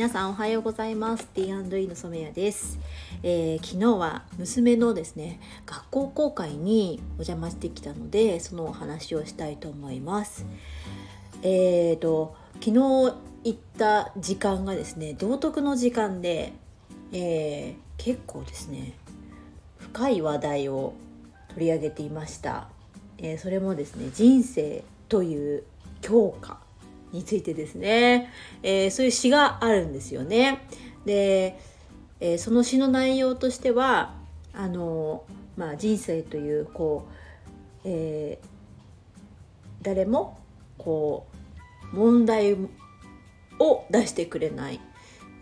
皆さんおはようございます。T&E の染谷です、えー、昨日は娘のですね学校公開にお邪魔してきたのでそのお話をしたいと思います。えーと昨日行った時間がですね道徳の時間で、えー、結構ですね深い話題を取り上げていました、えー、それもですね人生という教科についてですね、えー、そういう詩があるんですよね。で、えー、その詩の内容としてはあの、まあ、人生というこう、えー、誰もこう問題を出してくれない、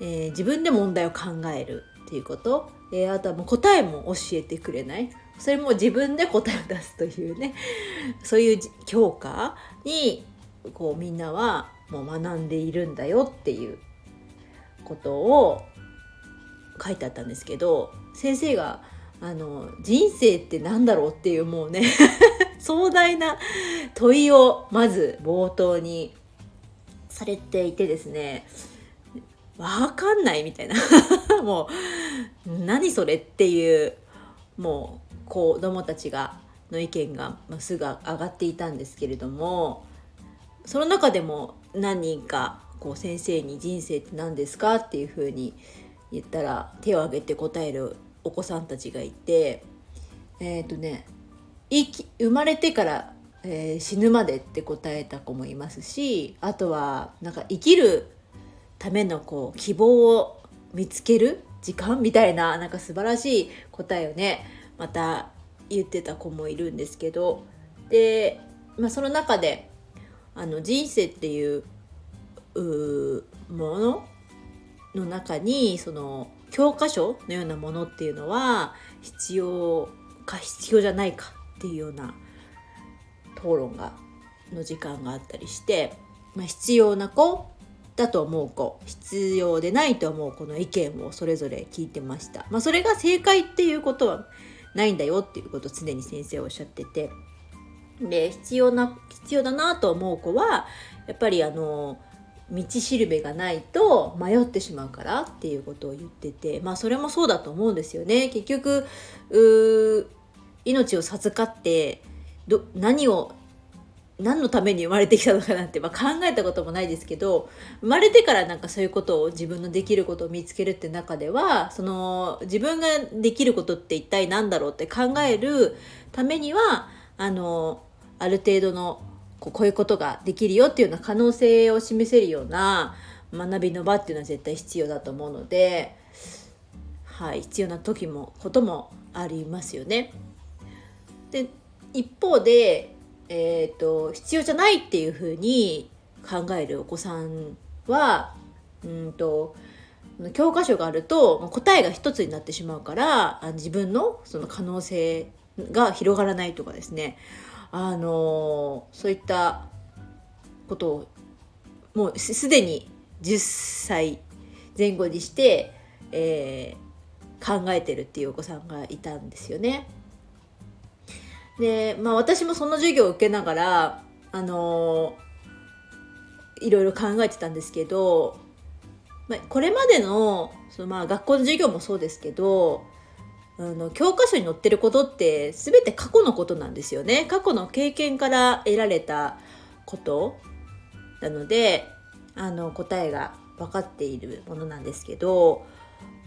えー、自分で問題を考えるっていうこと、えー、あとはもう答えも教えてくれない。それも自分で答えを出すというね。そういう教科にこうみんなはもう学んでいるんだよっていうことを書いてあったんですけど先生があの人生って何だろうっていうもうね 壮大な問いをまず冒頭にされていてですねわかんないみたいな。もう何それっていうもう子供たちがの意見がすぐ上がっていたんですけれどもその中でも何人かこう先生に「人生って何ですか?」っていうふうに言ったら手を挙げて答えるお子さんたちがいてえっ、ー、とね生生まれてから、えー、死ぬまでって答えた子もいますしあとはなんか生きるためのこう希望を見つける時間みたいななんか素晴らしい答えをねまた言ってた子もいるんですけどで、まあ、その中であの人生っていうものの中にその教科書のようなものっていうのは必要か必要じゃないかっていうような討論がの時間があったりして、まあ、必要な子だと思う子必要でないと思う子の意見をそれぞれ聞いてました、まあ、それが正解っていうことはないんだよっていうことを常に先生はおっしゃっててで必要な必要だなと思う子はやっぱりあの道しるべがないと迷ってしまうからっていうことを言っててまあそれもそうだと思うんですよね。結局命を授かってど何を何のために生まれてきたのかなんて、まあ、考えたこともないですけど生まれてからなんかそういうことを自分のできることを見つけるって中ではその自分ができることって一体何だろうって考えるためにはあのある程度のこうこういうことができるよっていうような可能性を示せるような学びの場っていうのは絶対必要だと思うので、はい、必要な時もこともありますよね。で一方で、えーと、必要じゃないっていうふうに考えるお子さんはうんと教科書があると答えが一つになってしまうから自分のその可能性が広がらないとかですねあのそういったことをもうすでに10歳前後にして、えー、考えてるっていうお子さんがいたんですよね。で、まあ私もその授業を受けながら、あのいろいろ考えてたんですけど、まあ、これまでのそのまあ学校の授業もそうですけどあの教科書に載ってることって全て過去のことなんですよね。過去の経験から得られたこと。なのであの答えが分かっているものなんですけど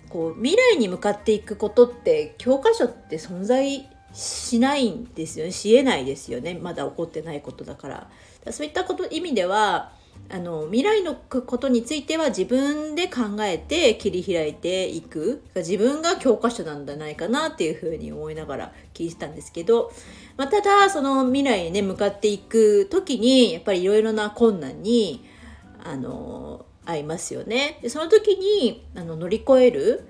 こう未来に向かっていくことって教科書って存在しないんですよね。しえないですよねまだ起こってないことだからそういったこと意味ではあの未来のことについては自分で考えて切り開いていく自分が教科書なんじゃないかなっていうふうに思いながら聞いてたんですけど、まあ、ただその未来にね向かっていく時にやっぱりいろいろな困難にあの合いますよね。でその時にあの乗り越える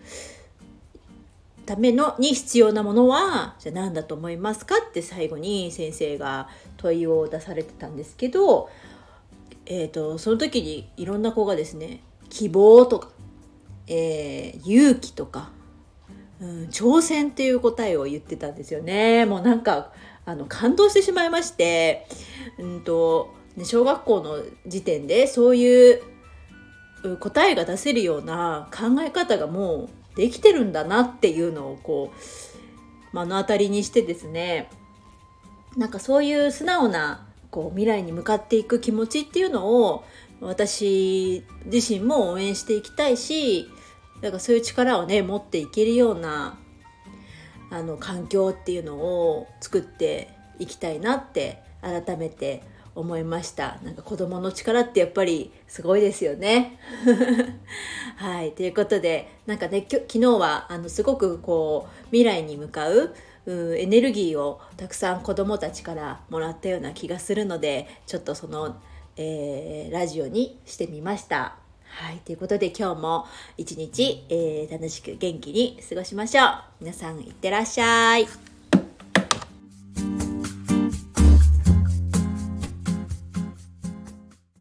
ためのに必要なものはじゃあ何だと思いますかって最後に先生が問いを出されてたんですけどえーと、その時にいろんな子がですね希望とか、えー、勇気とか、うん、挑戦っていう答えを言ってたんですよね。もうなんかあの感動してしまいまして、うんと、ね、小学校の時点でそういう答えが出せるような考え方がもうできてるんだなっていうのをこう目の当たりにしてですねなんかそういう素直なこう未来に向かっていく気持ちっていうのを私自身も応援していきたいしだからそういう力をね持っていけるようなあの環境っていうのを作っていきたいなって改めて思いました。なんか子供の力ってやっぱりすごいですよね。はい。ということでなんかね昨日はあのすごくこう未来に向かうエネルギーをたくさん子どもたちからもらったような気がするのでちょっとその、えー、ラジオにしてみました。はい。ということで今日も一日、えー、楽しく元気に過ごしましょう。皆さんいってらっしゃい。